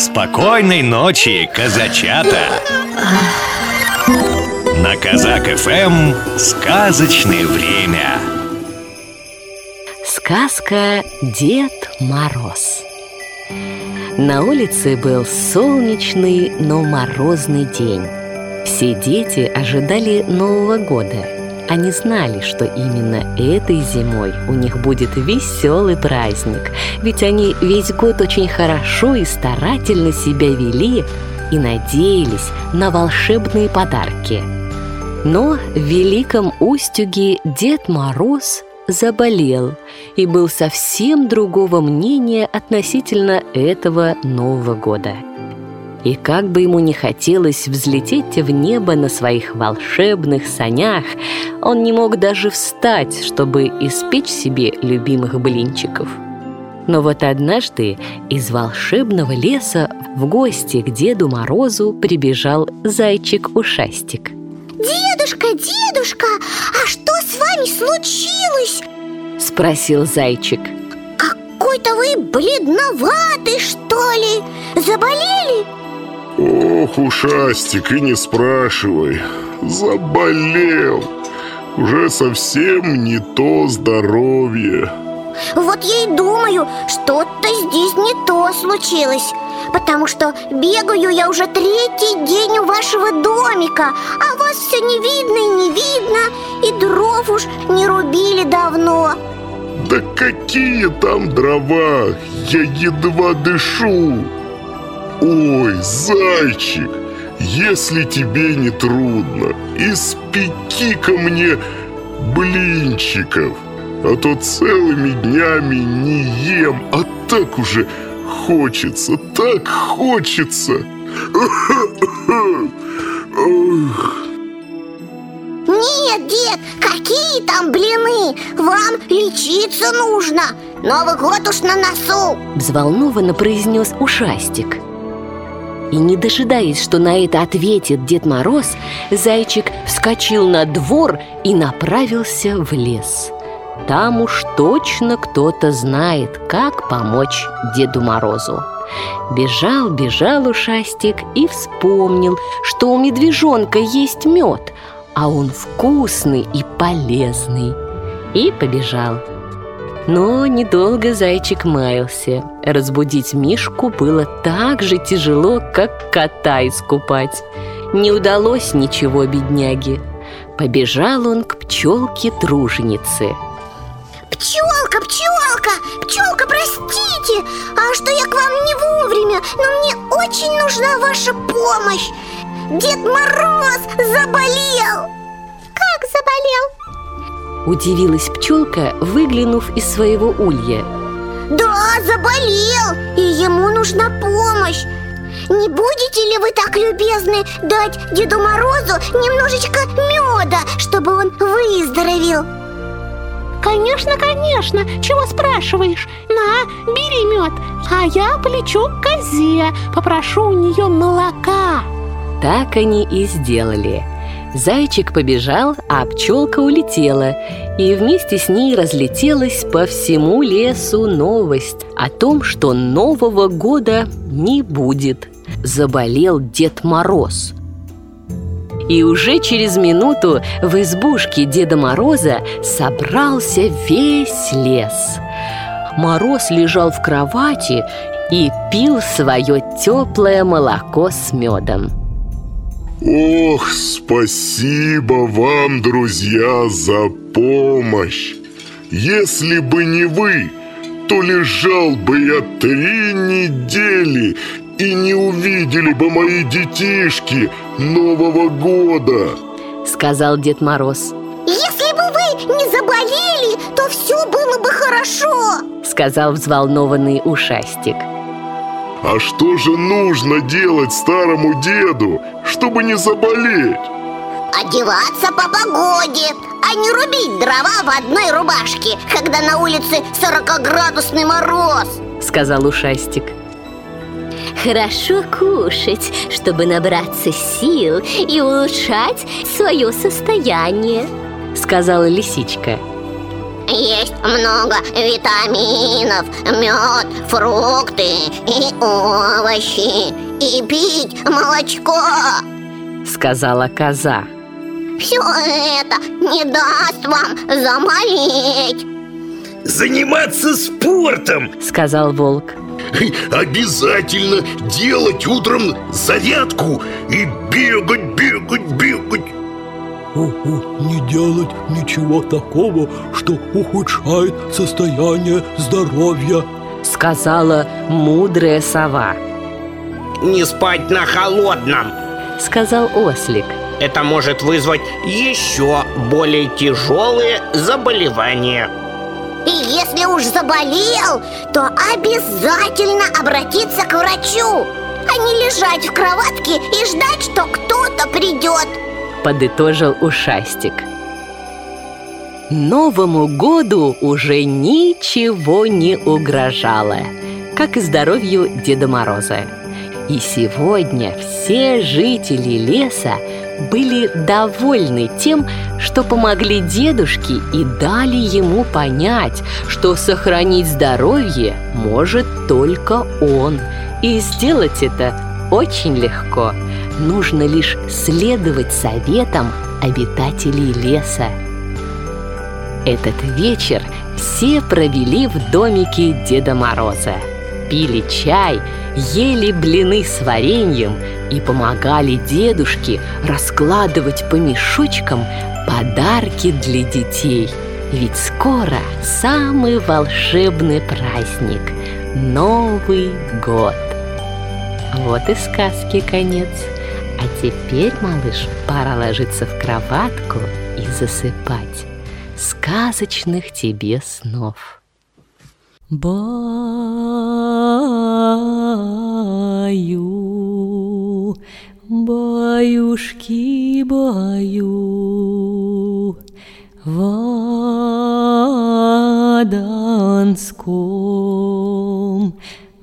Спокойной ночи, казачата! На Казак ФМ сказочное время. Сказка Дед Мороз. На улице был солнечный, но морозный день. Все дети ожидали Нового года. Они знали, что именно этой зимой у них будет веселый праздник, ведь они весь год очень хорошо и старательно себя вели и надеялись на волшебные подарки. Но в Великом Устюге Дед Мороз заболел и был совсем другого мнения относительно этого Нового года. И как бы ему не хотелось взлететь в небо на своих волшебных санях, он не мог даже встать, чтобы испечь себе любимых блинчиков. Но вот однажды из волшебного леса в гости к Деду Морозу прибежал зайчик-ушастик. Дедушка, дедушка, а что с вами случилось? Спросил зайчик. Какой-то вы бледноватый, что ли? Заболели? Ох, ушастик, и не спрашивай. Заболел. Уже совсем не то здоровье. Вот я и думаю, что-то здесь не то случилось. Потому что бегаю я уже третий день у вашего домика А вас все не видно и не видно И дров уж не рубили давно. Да какие там дрова? Я едва дышу Ой, зайчик, если тебе не трудно, испеки ко мне блинчиков, а то целыми днями не ем, а так уже хочется, так хочется. Нет, дед, какие там блины? Вам лечиться нужно Новый год уж на носу Взволнованно произнес ушастик и не дожидаясь, что на это ответит Дед Мороз, зайчик вскочил на двор и направился в лес. Там уж точно кто-то знает, как помочь Деду Морозу. Бежал, бежал ушастик и вспомнил, что у медвежонка есть мед, а он вкусный и полезный. И побежал. Но недолго зайчик маялся. Разбудить Мишку было так же тяжело, как кота искупать. Не удалось ничего бедняге. Побежал он к пчелке-труженице. Пчелка, пчелка, пчелка, простите, а что я к вам не вовремя, но мне очень нужна ваша помощь. Дед Мороз заболел. Как заболел? Удивилась пчелка, выглянув из своего улья Да, заболел, и ему нужна помощь Не будете ли вы так любезны дать Деду Морозу немножечко меда, чтобы он выздоровел? Конечно, конечно, чего спрашиваешь? На, бери мед, а я полечу к козе, попрошу у нее молока Так они и сделали – Зайчик побежал, а пчелка улетела, и вместе с ней разлетелась по всему лесу новость о том, что Нового года не будет. Заболел Дед Мороз. И уже через минуту в избушке Деда Мороза собрался весь лес. Мороз лежал в кровати и пил свое теплое молоко с медом. Ох, спасибо вам, друзья, за помощь! Если бы не вы, то лежал бы я три недели и не увидели бы мои детишки Нового года. Сказал Дед Мороз. Если бы вы не заболели, то все было бы хорошо. Сказал взволнованный ушастик а что же нужно делать старому деду, чтобы не заболеть? Одеваться по погоде, а не рубить дрова в одной рубашке, когда на улице 40-градусный мороз Сказал ушастик Хорошо кушать, чтобы набраться сил и улучшать свое состояние Сказала лисичка есть много витаминов, мед, фрукты и овощи. И пить молочко Сказала коза. Все это не даст вам замолеть Заниматься спортом Сказал волк. Обязательно делать утром зарядку и бегать, не делать ничего такого, что ухудшает состояние здоровья. Сказала мудрая сова. Не спать на холодном! Сказал ослик. Это может вызвать еще более тяжелые заболевания И если уж заболел, то обязательно обратиться к врачу А не лежать в кроватке и ждать, что кто-то придет подытожил ушастик. Новому году уже ничего не угрожало, как и здоровью Деда Мороза. И сегодня все жители леса были довольны тем, что помогли дедушке и дали ему понять, что сохранить здоровье может только он. И сделать это очень легко – нужно лишь следовать советам обитателей леса. Этот вечер все провели в домике Деда Мороза. Пили чай, ели блины с вареньем и помогали дедушке раскладывать по мешочкам подарки для детей. Ведь скоро самый волшебный праздник – Новый год. Вот и сказки конец. А теперь, малыш, пора ложиться в кроватку и засыпать. Сказочных тебе снов. Баю, баюшки, баю, в Аданском,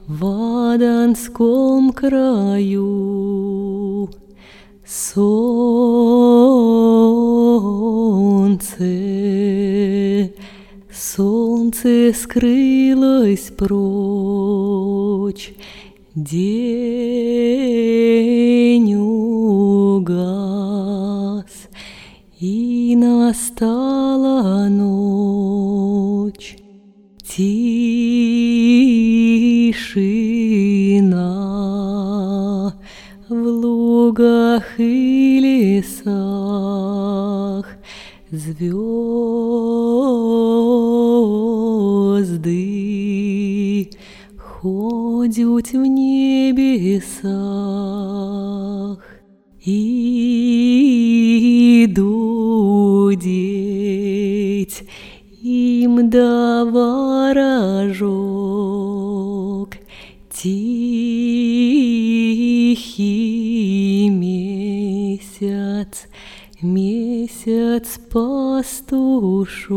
в Аданском краю. Солнце, солнце скрылось прочь, День угас, и настала лугах и лесах звезды ходят в небесах. И месяц, месяц пастушок.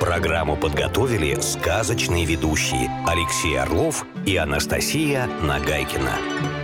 Программу подготовили сказочные ведущие Алексей Орлов и Анастасия Нагайкина.